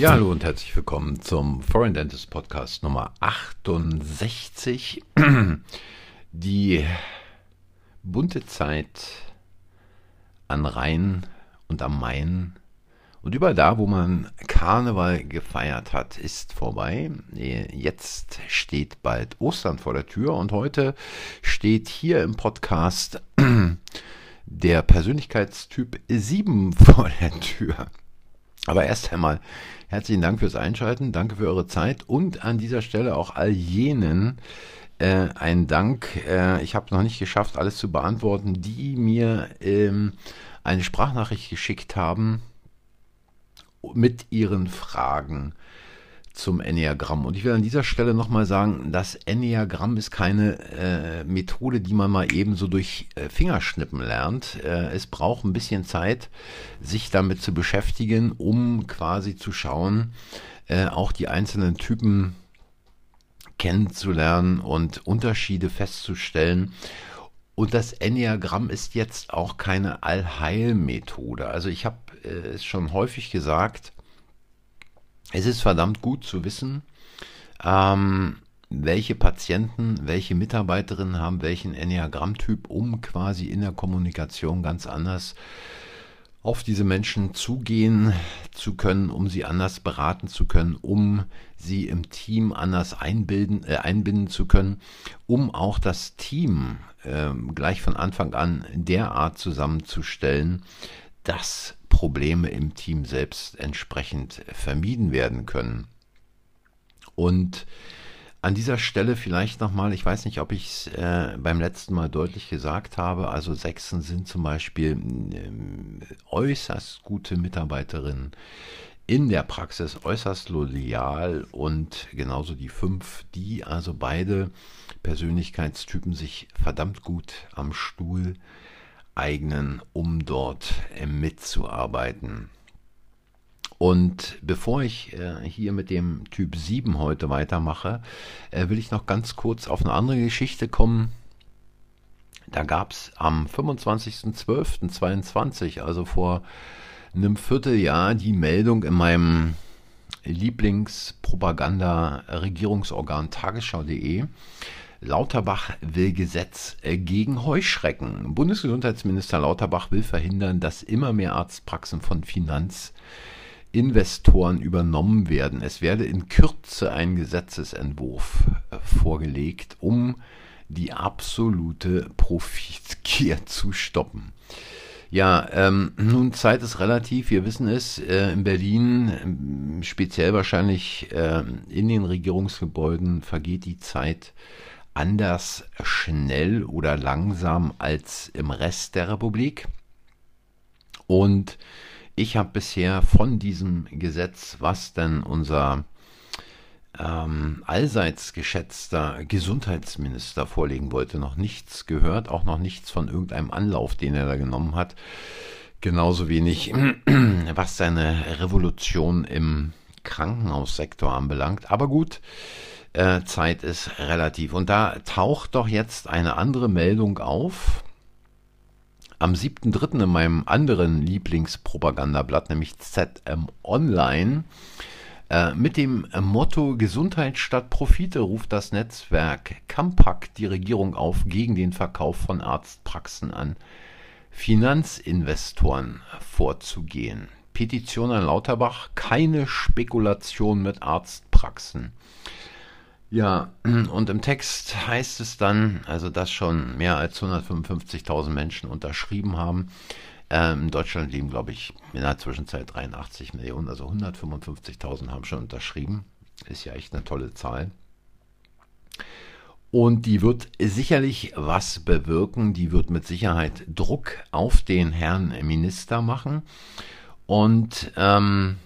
Ja, hallo und herzlich willkommen zum Foreign Dentist Podcast Nummer 68. Die bunte Zeit an Rhein und am Main und überall da, wo man Karneval gefeiert hat, ist vorbei. Jetzt steht bald Ostern vor der Tür und heute steht hier im Podcast der Persönlichkeitstyp 7 vor der Tür. Aber erst einmal herzlichen Dank fürs Einschalten, danke für eure Zeit und an dieser Stelle auch all jenen äh, ein Dank. Äh, ich habe noch nicht geschafft, alles zu beantworten, die mir ähm, eine Sprachnachricht geschickt haben mit ihren Fragen zum Enneagramm. Und ich will an dieser Stelle nochmal sagen, das Enneagramm ist keine äh, Methode, die man mal eben so durch äh, Fingerschnippen lernt. Äh, es braucht ein bisschen Zeit, sich damit zu beschäftigen, um quasi zu schauen, äh, auch die einzelnen Typen kennenzulernen und Unterschiede festzustellen. Und das Enneagramm ist jetzt auch keine Allheilmethode. Also ich habe äh, es schon häufig gesagt, es ist verdammt gut zu wissen, ähm, welche Patienten, welche Mitarbeiterinnen haben welchen Enneagrammtyp, um quasi in der Kommunikation ganz anders auf diese Menschen zugehen zu können, um sie anders beraten zu können, um sie im Team anders einbilden, äh, einbinden zu können, um auch das Team äh, gleich von Anfang an derart zusammenzustellen, dass Probleme im Team selbst entsprechend vermieden werden können. Und an dieser Stelle vielleicht nochmal, ich weiß nicht, ob ich es äh, beim letzten Mal deutlich gesagt habe, also Sechsen sind zum Beispiel äh, äußerst gute Mitarbeiterinnen in der Praxis, äußerst loyal und genauso die fünf, die also beide Persönlichkeitstypen sich verdammt gut am Stuhl eignen, um dort äh, mitzuarbeiten. Und bevor ich äh, hier mit dem Typ 7 heute weitermache, äh, will ich noch ganz kurz auf eine andere Geschichte kommen. Da gab es am 25.12.22, also vor einem Vierteljahr, die Meldung in meinem Lieblingspropaganda-Regierungsorgan tagesschau.de, Lauterbach will Gesetz äh, gegen Heuschrecken. Bundesgesundheitsminister Lauterbach will verhindern, dass immer mehr Arztpraxen von Finanzinvestoren übernommen werden. Es werde in Kürze ein Gesetzesentwurf äh, vorgelegt, um die absolute Profitgier zu stoppen. Ja, ähm, nun Zeit ist relativ. Wir wissen es, äh, in Berlin, ähm, speziell wahrscheinlich äh, in den Regierungsgebäuden, vergeht die Zeit anders schnell oder langsam als im Rest der Republik. Und ich habe bisher von diesem Gesetz, was denn unser ähm, allseits geschätzter Gesundheitsminister vorlegen wollte, noch nichts gehört, auch noch nichts von irgendeinem Anlauf, den er da genommen hat. Genauso wenig, was seine Revolution im Krankenhaussektor anbelangt. Aber gut, äh, Zeit ist relativ. Und da taucht doch jetzt eine andere Meldung auf. Am 7.3. in meinem anderen Lieblingspropagandablatt, nämlich ZM Online, äh, mit dem Motto Gesundheit statt Profite ruft das Netzwerk Campak die Regierung auf, gegen den Verkauf von Arztpraxen an Finanzinvestoren vorzugehen. Petition an Lauterbach, keine Spekulation mit Arztpraxen. Ja, und im Text heißt es dann, also dass schon mehr als 155.000 Menschen unterschrieben haben. Ähm, in Deutschland leben, glaube ich, in der Zwischenzeit 83 Millionen, also 155.000 haben schon unterschrieben. Ist ja echt eine tolle Zahl. Und die wird sicherlich was bewirken. Die wird mit Sicherheit Druck auf den Herrn Minister machen. Und ähm,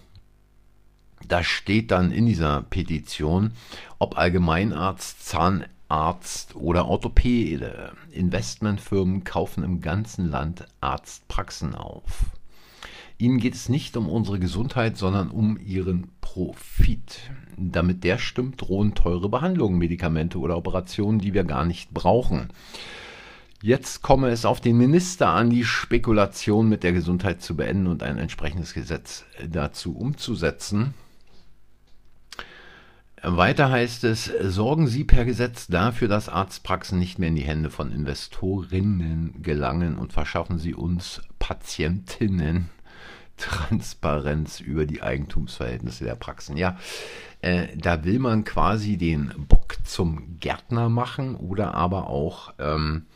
da steht dann in dieser Petition, ob Allgemeinarzt, Zahnarzt oder Orthopäde. Investmentfirmen kaufen im ganzen Land Arztpraxen auf. Ihnen geht es nicht um unsere Gesundheit, sondern um ihren Profit. Damit der stimmt, drohen teure Behandlungen, Medikamente oder Operationen, die wir gar nicht brauchen. Jetzt komme es auf den Minister an, die Spekulation mit der Gesundheit zu beenden und ein entsprechendes Gesetz dazu umzusetzen. Weiter heißt es, sorgen Sie per Gesetz dafür, dass Arztpraxen nicht mehr in die Hände von Investorinnen gelangen und verschaffen Sie uns Patientinnen Transparenz über die Eigentumsverhältnisse der Praxen. Ja, äh, da will man quasi den Bock zum Gärtner machen oder aber auch ähm,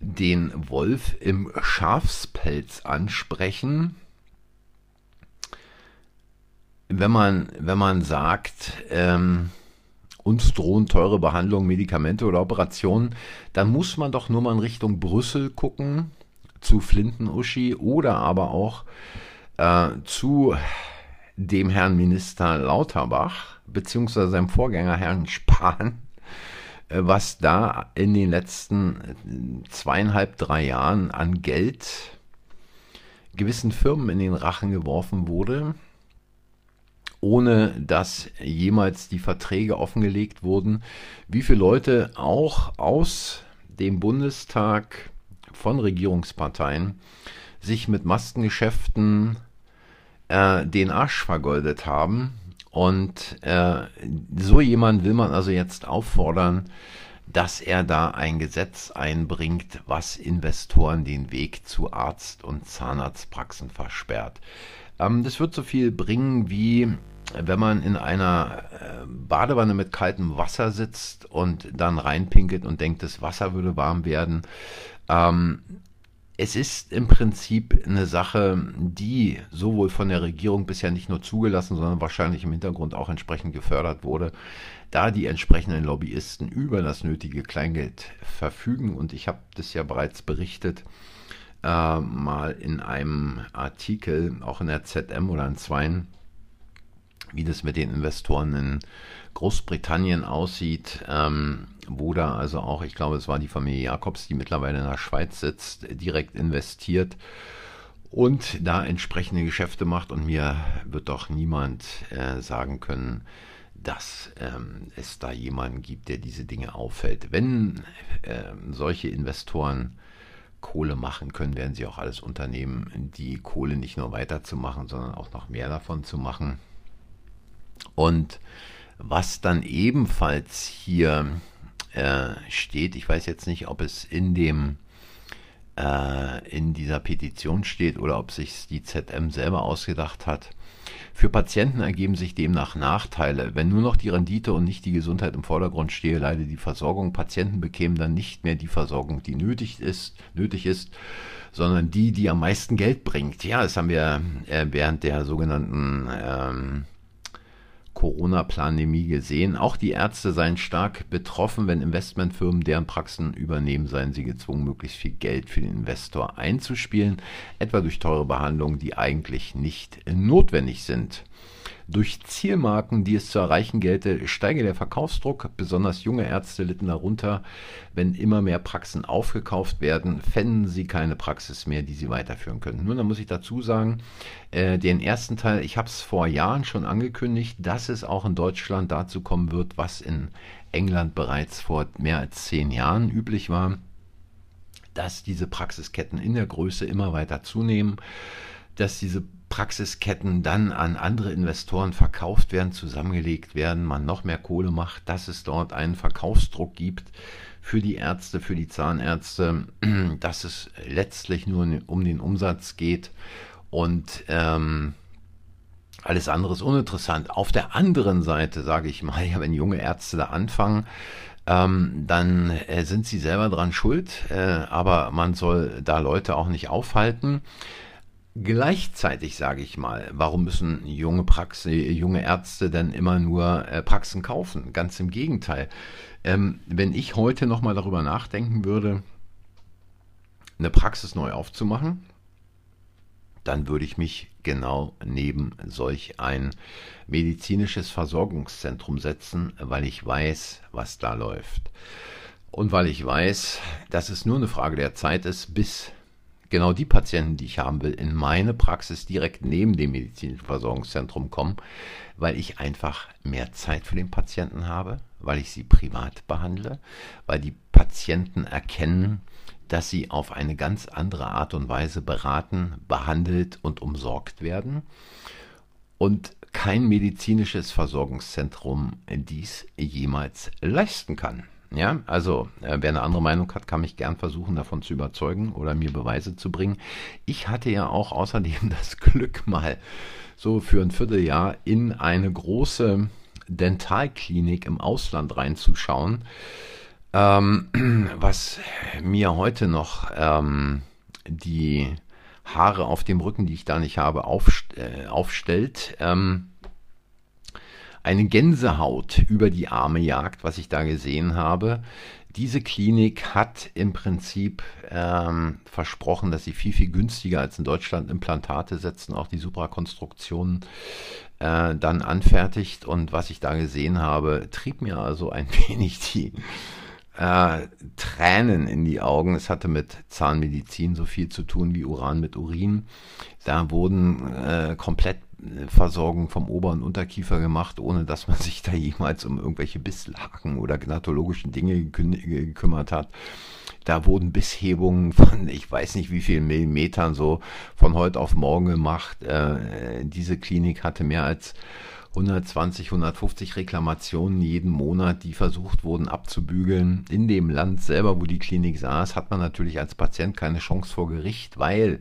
den Wolf im Schafspelz ansprechen. Wenn man, wenn man sagt, ähm, uns drohen teure Behandlungen, Medikamente oder Operationen, dann muss man doch nur mal in Richtung Brüssel gucken, zu Flinten-Uschi oder aber auch äh, zu dem Herrn Minister Lauterbach beziehungsweise seinem Vorgänger Herrn Spahn, äh, was da in den letzten zweieinhalb, drei Jahren an Geld gewissen Firmen in den Rachen geworfen wurde, ohne dass jemals die Verträge offengelegt wurden, wie viele Leute auch aus dem Bundestag von Regierungsparteien sich mit Maskengeschäften äh, den Arsch vergoldet haben. Und äh, so jemand will man also jetzt auffordern, dass er da ein Gesetz einbringt, was Investoren den Weg zu Arzt- und Zahnarztpraxen versperrt. Ähm, das wird so viel bringen wie wenn man in einer äh, Badewanne mit kaltem Wasser sitzt und dann reinpinkelt und denkt, das Wasser würde warm werden. Ähm, es ist im Prinzip eine Sache, die sowohl von der Regierung bisher nicht nur zugelassen, sondern wahrscheinlich im Hintergrund auch entsprechend gefördert wurde, da die entsprechenden Lobbyisten über das nötige Kleingeld verfügen. Und ich habe das ja bereits berichtet, äh, mal in einem Artikel, auch in der ZM oder in Zweien, wie das mit den Investoren in Großbritannien aussieht, ähm, wo da also auch, ich glaube, es war die Familie Jakobs, die mittlerweile in der Schweiz sitzt, direkt investiert und da entsprechende Geschäfte macht. Und mir wird doch niemand äh, sagen können, dass ähm, es da jemanden gibt, der diese Dinge auffällt. Wenn äh, solche Investoren Kohle machen können, werden sie auch alles unternehmen, die Kohle nicht nur weiterzumachen, sondern auch noch mehr davon zu machen. Und was dann ebenfalls hier äh, steht, ich weiß jetzt nicht, ob es in dem äh, in dieser Petition steht oder ob sich die ZM selber ausgedacht hat. Für Patienten ergeben sich demnach Nachteile. Wenn nur noch die Rendite und nicht die Gesundheit im Vordergrund stehe, leidet die Versorgung. Patienten bekämen dann nicht mehr die Versorgung, die nötig ist, nötig ist, sondern die, die am meisten Geld bringt. Ja, das haben wir äh, während der sogenannten ähm, Corona-Pandemie gesehen. Auch die Ärzte seien stark betroffen, wenn Investmentfirmen deren Praxen übernehmen, seien sie gezwungen, möglichst viel Geld für den Investor einzuspielen, etwa durch teure Behandlungen, die eigentlich nicht notwendig sind. Durch Zielmarken, die es zu erreichen gelte, steige der Verkaufsdruck. Besonders junge Ärzte litten darunter. Wenn immer mehr Praxen aufgekauft werden, fänden sie keine Praxis mehr, die sie weiterführen können. Nun, da muss ich dazu sagen, äh, den ersten Teil, ich habe es vor Jahren schon angekündigt, dass es auch in Deutschland dazu kommen wird, was in England bereits vor mehr als zehn Jahren üblich war, dass diese Praxisketten in der Größe immer weiter zunehmen dass diese Praxisketten dann an andere Investoren verkauft werden, zusammengelegt werden, man noch mehr Kohle macht, dass es dort einen Verkaufsdruck gibt für die Ärzte, für die Zahnärzte, dass es letztlich nur um den Umsatz geht und ähm, alles andere ist uninteressant. Auf der anderen Seite sage ich mal, ja, wenn junge Ärzte da anfangen, ähm, dann äh, sind sie selber dran schuld, äh, aber man soll da Leute auch nicht aufhalten. Gleichzeitig sage ich mal, warum müssen junge, Praxe, junge Ärzte denn immer nur äh, Praxen kaufen? Ganz im Gegenteil. Ähm, wenn ich heute nochmal darüber nachdenken würde, eine Praxis neu aufzumachen, dann würde ich mich genau neben solch ein medizinisches Versorgungszentrum setzen, weil ich weiß, was da läuft. Und weil ich weiß, dass es nur eine Frage der Zeit ist, bis genau die Patienten, die ich haben will, in meine Praxis direkt neben dem medizinischen Versorgungszentrum kommen, weil ich einfach mehr Zeit für den Patienten habe, weil ich sie privat behandle, weil die Patienten erkennen, dass sie auf eine ganz andere Art und Weise beraten, behandelt und umsorgt werden. Und kein medizinisches Versorgungszentrum dies jemals leisten kann. Ja, also äh, wer eine andere Meinung hat, kann mich gern versuchen, davon zu überzeugen oder mir Beweise zu bringen. Ich hatte ja auch außerdem das Glück, mal so für ein Vierteljahr in eine große Dentalklinik im Ausland reinzuschauen, ähm, was mir heute noch ähm, die Haare auf dem Rücken, die ich da nicht habe, aufst äh, aufstellt. Ähm, eine Gänsehaut über die Arme jagt, was ich da gesehen habe. Diese Klinik hat im Prinzip ähm, versprochen, dass sie viel, viel günstiger als in Deutschland Implantate setzen, auch die Suprakonstruktionen äh, dann anfertigt. Und was ich da gesehen habe, trieb mir also ein wenig die äh, Tränen in die Augen. Es hatte mit Zahnmedizin so viel zu tun wie Uran mit Urin. Da wurden äh, komplett Versorgung vom Ober- und Unterkiefer gemacht, ohne dass man sich da jemals um irgendwelche Bisslaken oder gnatologischen Dinge gekümmert hat. Da wurden Bisshebungen von ich weiß nicht wie vielen Millimetern so von heute auf morgen gemacht. Äh, diese Klinik hatte mehr als 120, 150 Reklamationen jeden Monat, die versucht wurden abzubügeln. In dem Land selber, wo die Klinik saß, hat man natürlich als Patient keine Chance vor Gericht, weil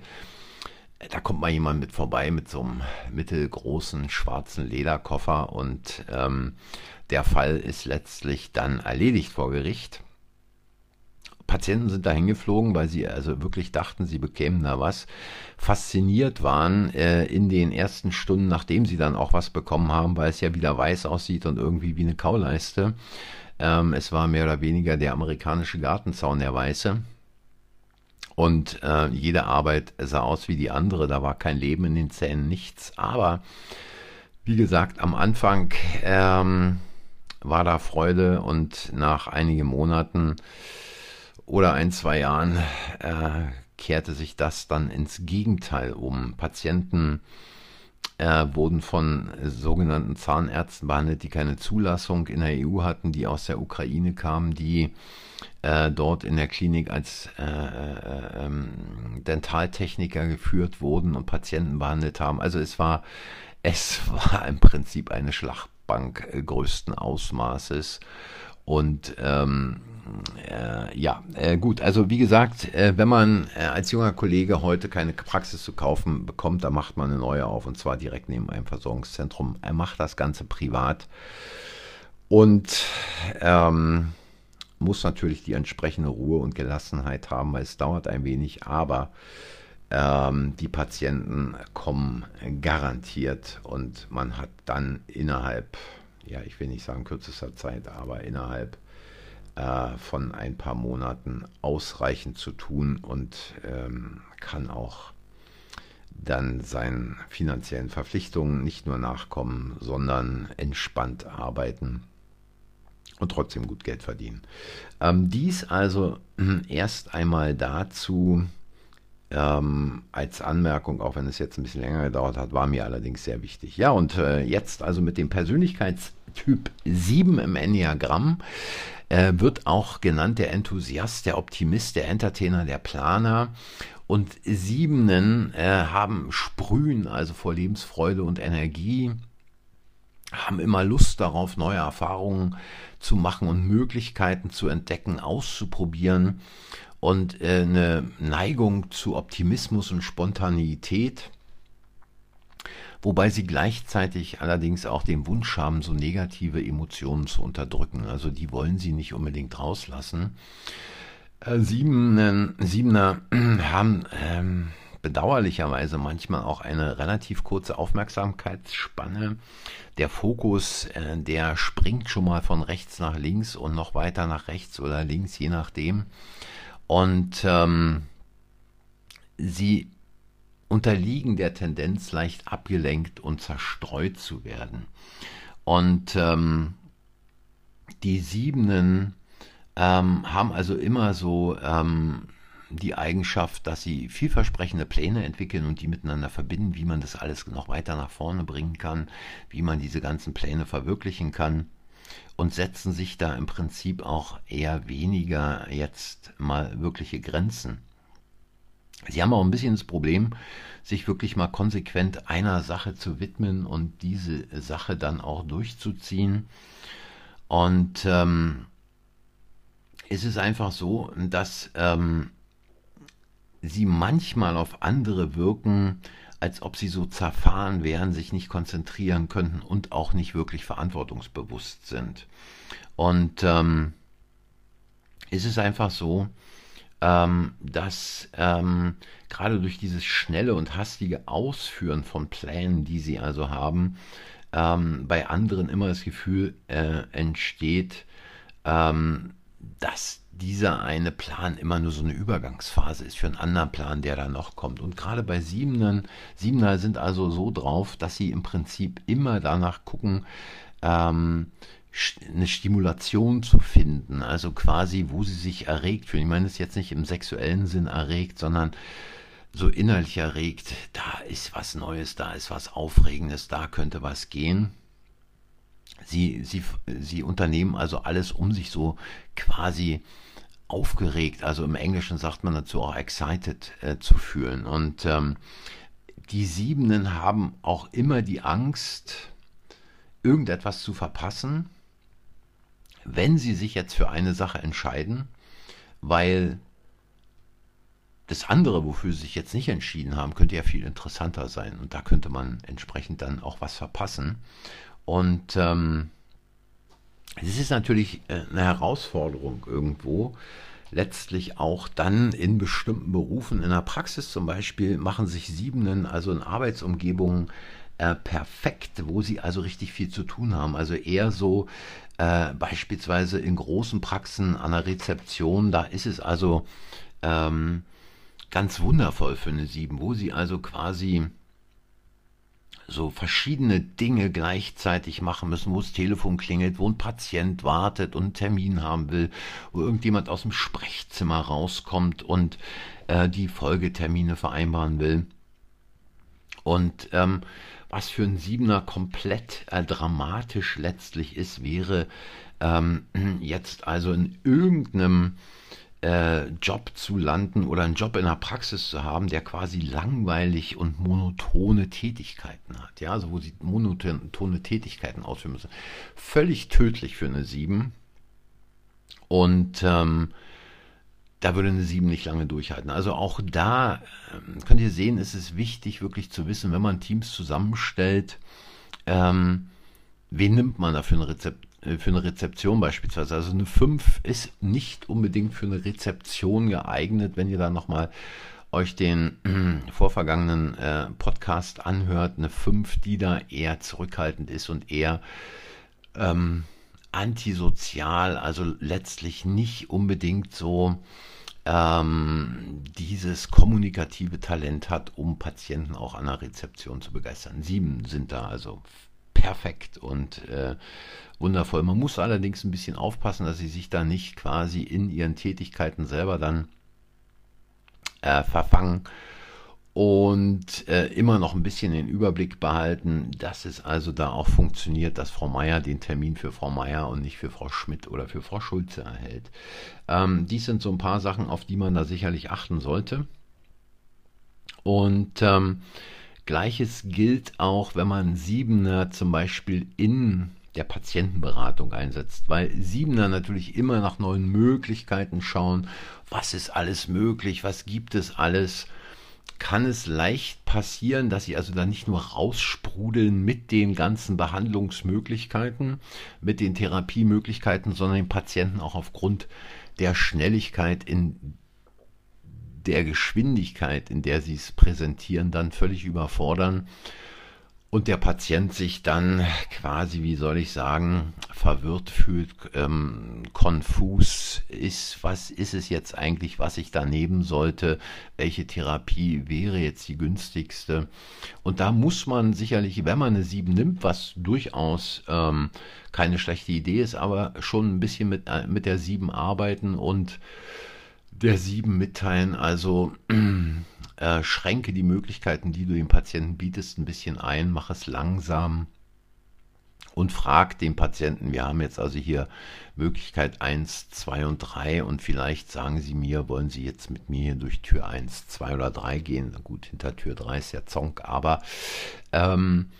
da kommt mal jemand mit vorbei mit so einem mittelgroßen schwarzen Lederkoffer und ähm, der Fall ist letztlich dann erledigt vor Gericht. Patienten sind da hingeflogen, weil sie also wirklich dachten, sie bekämen da was, fasziniert waren äh, in den ersten Stunden, nachdem sie dann auch was bekommen haben, weil es ja wieder weiß aussieht und irgendwie wie eine Kauleiste. Ähm, es war mehr oder weniger der amerikanische Gartenzaun, der weiße. Und äh, jede Arbeit sah aus wie die andere, da war kein Leben in den Zähnen, nichts. Aber wie gesagt, am Anfang ähm, war da Freude und nach einigen Monaten oder ein, zwei Jahren äh, kehrte sich das dann ins Gegenteil um. Patienten äh, wurden von sogenannten Zahnärzten behandelt, die keine Zulassung in der EU hatten, die aus der Ukraine kamen, die äh, dort in der Klinik als äh, äh ähm, Dentaltechniker geführt wurden und Patienten behandelt haben. Also es war, es war im Prinzip eine Schlachtbank äh, größten Ausmaßes. Und ähm, äh, ja, äh, gut, also wie gesagt, äh, wenn man äh, als junger Kollege heute keine Praxis zu kaufen bekommt, dann macht man eine neue auf und zwar direkt neben einem Versorgungszentrum. Er macht das Ganze privat und ähm, muss natürlich die entsprechende Ruhe und Gelassenheit haben, weil es dauert ein wenig, aber ähm, die Patienten kommen garantiert und man hat dann innerhalb, ja, ich will nicht sagen kürzester Zeit, aber innerhalb äh, von ein paar Monaten ausreichend zu tun und ähm, kann auch dann seinen finanziellen Verpflichtungen nicht nur nachkommen, sondern entspannt arbeiten und trotzdem gut Geld verdienen. Ähm, dies also erst einmal dazu ähm, als Anmerkung, auch wenn es jetzt ein bisschen länger gedauert hat, war mir allerdings sehr wichtig. Ja, und äh, jetzt also mit dem Persönlichkeitstyp 7 im Enneagramm äh, wird auch genannt der Enthusiast, der Optimist, der Entertainer, der Planer. Und Siebenen äh, haben Sprühen, also vor Lebensfreude und Energie, haben immer Lust darauf, neue Erfahrungen zu machen und Möglichkeiten zu entdecken, auszuprobieren und äh, eine Neigung zu Optimismus und Spontaneität wobei sie gleichzeitig allerdings auch den Wunsch haben, so negative Emotionen zu unterdrücken. Also die wollen sie nicht unbedingt rauslassen. Äh, Siebener, Siebener haben ähm, bedauerlicherweise manchmal auch eine relativ kurze Aufmerksamkeitsspanne. Der Fokus, äh, der springt schon mal von rechts nach links und noch weiter nach rechts oder links, je nachdem. Und ähm, sie unterliegen der Tendenz, leicht abgelenkt und zerstreut zu werden. Und ähm, die Siebenen ähm, haben also immer so ähm, die Eigenschaft, dass sie vielversprechende Pläne entwickeln und die miteinander verbinden, wie man das alles noch weiter nach vorne bringen kann, wie man diese ganzen Pläne verwirklichen kann und setzen sich da im Prinzip auch eher weniger jetzt mal wirkliche Grenzen. Sie haben auch ein bisschen das Problem, sich wirklich mal konsequent einer Sache zu widmen und diese Sache dann auch durchzuziehen. Und ähm, es ist einfach so, dass ähm, sie manchmal auf andere wirken, als ob sie so zerfahren wären, sich nicht konzentrieren könnten und auch nicht wirklich verantwortungsbewusst sind. Und ähm, es ist einfach so, ähm, dass ähm, gerade durch dieses schnelle und hastige Ausführen von Plänen, die sie also haben, ähm, bei anderen immer das Gefühl äh, entsteht, ähm, dass dieser eine Plan immer nur so eine Übergangsphase ist für einen anderen Plan, der da noch kommt. Und gerade bei Siebenern, Siebener sind also so drauf, dass sie im Prinzip immer danach gucken, ähm, eine Stimulation zu finden, also quasi, wo sie sich erregt fühlen. Ich meine, es ist jetzt nicht im sexuellen Sinn erregt, sondern so innerlich erregt, da ist was Neues, da ist was Aufregendes, da könnte was gehen. Sie, sie, sie unternehmen also alles, um sich so quasi aufgeregt, also im Englischen sagt man dazu auch excited äh, zu fühlen. Und ähm, die Siebenen haben auch immer die Angst, irgendetwas zu verpassen, wenn sie sich jetzt für eine Sache entscheiden, weil das andere, wofür sie sich jetzt nicht entschieden haben, könnte ja viel interessanter sein. Und da könnte man entsprechend dann auch was verpassen. Und ähm, es ist natürlich äh, eine Herausforderung irgendwo, letztlich auch dann in bestimmten Berufen, in der Praxis zum Beispiel, machen sich Siebenen, also in Arbeitsumgebungen, äh, perfekt, wo sie also richtig viel zu tun haben. Also eher so äh, beispielsweise in großen Praxen an der Rezeption, da ist es also ähm, ganz wundervoll für eine Sieben, wo sie also quasi so verschiedene Dinge gleichzeitig machen müssen, wo das Telefon klingelt, wo ein Patient wartet und einen Termin haben will, wo irgendjemand aus dem Sprechzimmer rauskommt und äh, die Folgetermine vereinbaren will. Und ähm, was für ein Siebener komplett äh, dramatisch letztlich ist, wäre ähm, jetzt also in irgendeinem äh, Job zu landen oder einen Job in der Praxis zu haben, der quasi langweilig und monotone Tätigkeiten hat. Ja, also wo sie monotone Tätigkeiten ausführen müssen. Völlig tödlich für eine 7. Und ähm, da würde eine 7 nicht lange durchhalten. Also auch da ähm, könnt ihr sehen, ist es wichtig, wirklich zu wissen, wenn man Teams zusammenstellt, ähm, wen nimmt man da für ein Rezept, für eine Rezeption beispielsweise. Also eine 5 ist nicht unbedingt für eine Rezeption geeignet, wenn ihr dann nochmal euch den äh, vorvergangenen äh, Podcast anhört. Eine 5, die da eher zurückhaltend ist und eher ähm, antisozial, also letztlich nicht unbedingt so ähm, dieses kommunikative Talent hat, um Patienten auch an der Rezeption zu begeistern. Sieben sind da also perfekt und äh, wundervoll. Man muss allerdings ein bisschen aufpassen, dass sie sich da nicht quasi in ihren Tätigkeiten selber dann äh, verfangen und äh, immer noch ein bisschen den Überblick behalten, dass es also da auch funktioniert, dass Frau Meier den Termin für Frau Meier und nicht für Frau Schmidt oder für Frau Schulze erhält. Ähm, dies sind so ein paar Sachen, auf die man da sicherlich achten sollte. Und ähm, Gleiches gilt auch, wenn man Siebener zum Beispiel in der Patientenberatung einsetzt, weil Siebener natürlich immer nach neuen Möglichkeiten schauen, was ist alles möglich, was gibt es alles, kann es leicht passieren, dass sie also dann nicht nur raussprudeln mit den ganzen Behandlungsmöglichkeiten, mit den Therapiemöglichkeiten, sondern den Patienten auch aufgrund der Schnelligkeit in der Geschwindigkeit, in der sie es präsentieren, dann völlig überfordern und der Patient sich dann quasi, wie soll ich sagen, verwirrt fühlt, ähm, konfus ist, was ist es jetzt eigentlich, was ich da nehmen sollte, welche Therapie wäre jetzt die günstigste. Und da muss man sicherlich, wenn man eine 7 nimmt, was durchaus ähm, keine schlechte Idee ist, aber schon ein bisschen mit, äh, mit der 7 arbeiten und der sieben mitteilen. Also äh, schränke die Möglichkeiten, die du dem Patienten bietest, ein bisschen ein, mach es langsam und fragt den Patienten, wir haben jetzt also hier Möglichkeit 1, 2 und 3 und vielleicht sagen Sie mir, wollen Sie jetzt mit mir hier durch Tür 1, 2 oder 3 gehen? Gut, hinter Tür 3 ist ja Zonk, aber ähm,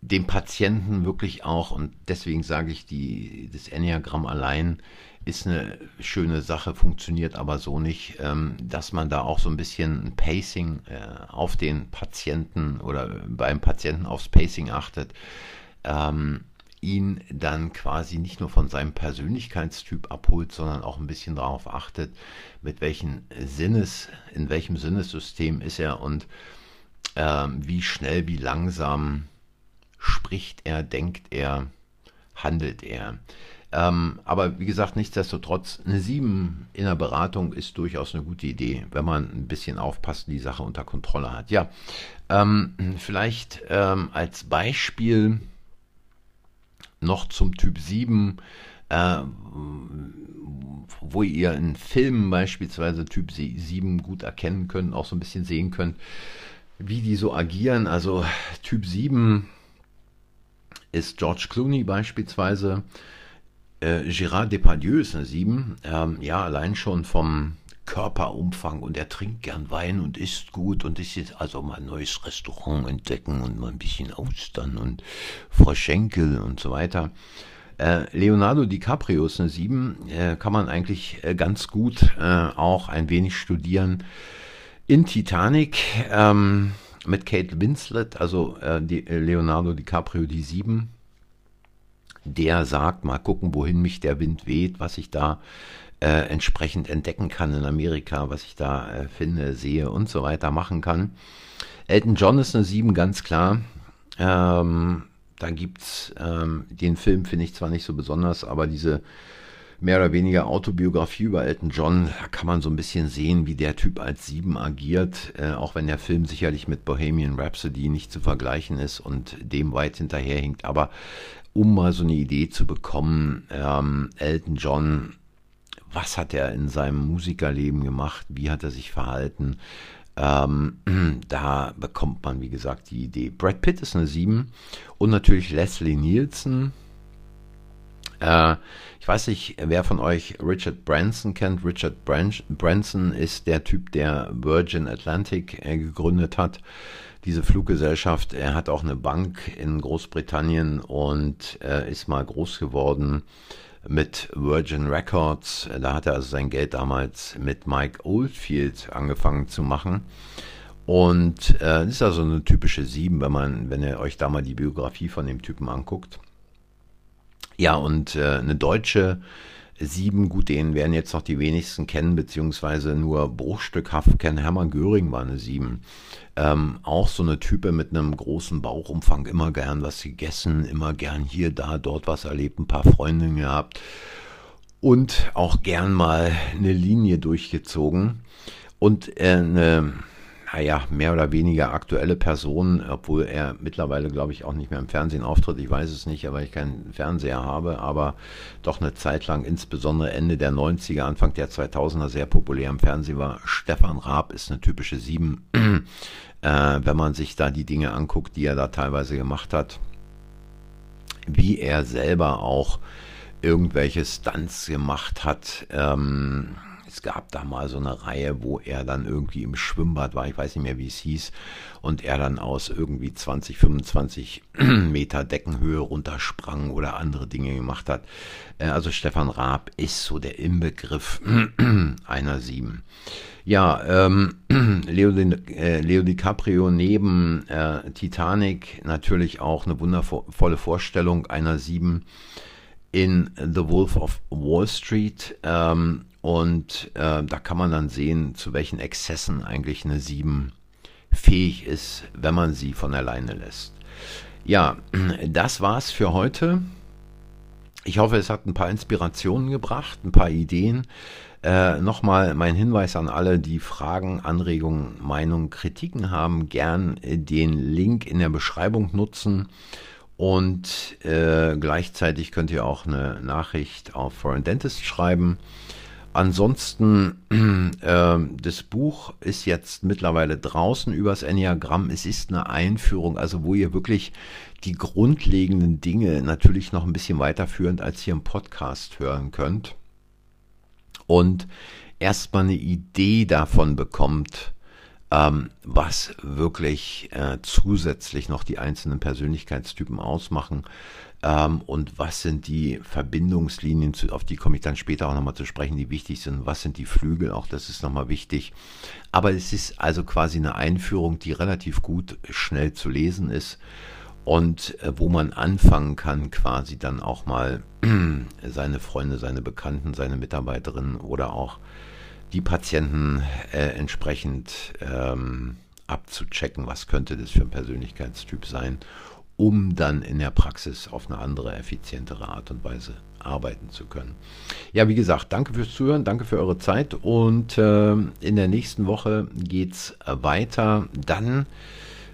dem Patienten wirklich auch, und deswegen sage ich, die, das Enneagramm allein ist eine schöne Sache, funktioniert aber so nicht, ähm, dass man da auch so ein bisschen ein Pacing äh, auf den Patienten oder beim Patienten aufs Pacing achtet. Ähm, ihn dann quasi nicht nur von seinem Persönlichkeitstyp abholt, sondern auch ein bisschen darauf achtet, mit welchen Sinnes, in welchem Sinnessystem ist er und ähm, wie schnell, wie langsam spricht er, denkt er, handelt er. Ähm, aber wie gesagt, nichtsdestotrotz, eine 7 in der Beratung ist durchaus eine gute Idee, wenn man ein bisschen aufpasst, die Sache unter Kontrolle hat. Ja, ähm, vielleicht ähm, als Beispiel noch zum Typ 7, äh, wo ihr in Filmen beispielsweise Typ 7 gut erkennen könnt, auch so ein bisschen sehen könnt, wie die so agieren. Also Typ 7 ist George Clooney beispielsweise. Äh, Gérard Depardieu ist eine 7. Ähm, ja, allein schon vom Körperumfang und er trinkt gern Wein und isst gut und ist jetzt also mal ein neues Restaurant entdecken und mal ein bisschen Austern und Froschenkel und so weiter. Äh, Leonardo DiCaprio ist eine 7, äh, kann man eigentlich äh, ganz gut auch ein wenig studieren. In Titanic ähm, mit Kate Winslet, also Leonardo DiCaprio die 7. Der sagt, mal gucken, wohin mich der Wind weht, was ich da äh, entsprechend entdecken kann in Amerika, was ich da äh, finde, sehe und so weiter machen kann. Elton John ist eine 7, ganz klar. Ähm, da gibt's ähm, den Film, finde ich zwar nicht so besonders, aber diese mehr oder weniger Autobiografie über Elton John, da kann man so ein bisschen sehen, wie der Typ als Sieben agiert, äh, auch wenn der Film sicherlich mit Bohemian Rhapsody nicht zu vergleichen ist und dem weit hinterherhinkt. Aber um mal so eine Idee zu bekommen, ähm, Elton John was hat er in seinem Musikerleben gemacht, wie hat er sich verhalten. Ähm, da bekommt man, wie gesagt, die Idee. Brad Pitt ist eine 7 und natürlich Leslie Nielsen. Äh, ich weiß nicht, wer von euch Richard Branson kennt. Richard Branson ist der Typ, der Virgin Atlantic äh, gegründet hat. Diese Fluggesellschaft, er hat auch eine Bank in Großbritannien und äh, ist mal groß geworden mit Virgin Records. Da hat er also sein Geld damals mit Mike Oldfield angefangen zu machen. Und äh, das ist also eine typische 7, wenn man, wenn ihr euch da mal die Biografie von dem Typen anguckt. Ja, und äh, eine deutsche 7, gut, den werden jetzt noch die wenigsten kennen, beziehungsweise nur bruchstückhaft kennen. Hermann Göring war eine 7. Ähm, auch so eine Type mit einem großen Bauchumfang, immer gern was gegessen, immer gern hier, da, dort was erlebt, ein paar Freundinnen gehabt und auch gern mal eine Linie durchgezogen. Und äh, eine naja, mehr oder weniger aktuelle Person, obwohl er mittlerweile, glaube ich, auch nicht mehr im Fernsehen auftritt. Ich weiß es nicht, weil ich keinen Fernseher habe, aber doch eine Zeit lang, insbesondere Ende der 90er, Anfang der 2000er, sehr populär im Fernsehen war. Stefan Raab ist eine typische Sieben, äh, wenn man sich da die Dinge anguckt, die er da teilweise gemacht hat. Wie er selber auch irgendwelche Stunts gemacht hat. Ähm, es gab da mal so eine Reihe, wo er dann irgendwie im Schwimmbad war, ich weiß nicht mehr, wie es hieß, und er dann aus irgendwie 20, 25 Meter Deckenhöhe runtersprang oder andere Dinge gemacht hat. Äh, also Stefan Raab ist so der Inbegriff einer Sieben. Ja, ähm, Leo, äh, Leo DiCaprio neben äh, Titanic natürlich auch eine wundervolle Vorstellung einer Sieben in The Wolf of Wall Street. Ähm, und äh, da kann man dann sehen, zu welchen Exzessen eigentlich eine 7 fähig ist, wenn man sie von alleine lässt. Ja, das war's für heute. Ich hoffe, es hat ein paar Inspirationen gebracht, ein paar Ideen. Äh, Nochmal mein Hinweis an alle, die Fragen, Anregungen, Meinungen, Kritiken haben, gern den Link in der Beschreibung nutzen. Und äh, gleichzeitig könnt ihr auch eine Nachricht auf Foreign Dentist schreiben. Ansonsten, äh, das Buch ist jetzt mittlerweile draußen übers Enneagramm. Es ist eine Einführung, also wo ihr wirklich die grundlegenden Dinge natürlich noch ein bisschen weiterführend als hier im Podcast hören könnt. Und erstmal eine Idee davon bekommt, ähm, was wirklich äh, zusätzlich noch die einzelnen Persönlichkeitstypen ausmachen ähm, und was sind die Verbindungslinien, zu, auf die komme ich dann später auch nochmal zu sprechen, die wichtig sind, was sind die Flügel, auch das ist nochmal wichtig. Aber es ist also quasi eine Einführung, die relativ gut schnell zu lesen ist und äh, wo man anfangen kann, quasi dann auch mal seine Freunde, seine Bekannten, seine Mitarbeiterinnen oder auch die Patienten äh, entsprechend ähm, abzuchecken, was könnte das für ein Persönlichkeitstyp sein, um dann in der Praxis auf eine andere, effizientere Art und Weise arbeiten zu können. Ja, wie gesagt, danke fürs Zuhören, danke für eure Zeit und äh, in der nächsten Woche geht es weiter. Dann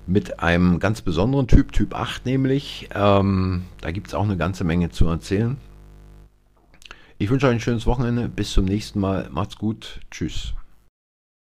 mit einem ganz besonderen Typ, Typ 8 nämlich. Ähm, da gibt es auch eine ganze Menge zu erzählen. Ich wünsche euch ein schönes Wochenende. Bis zum nächsten Mal. Macht's gut. Tschüss.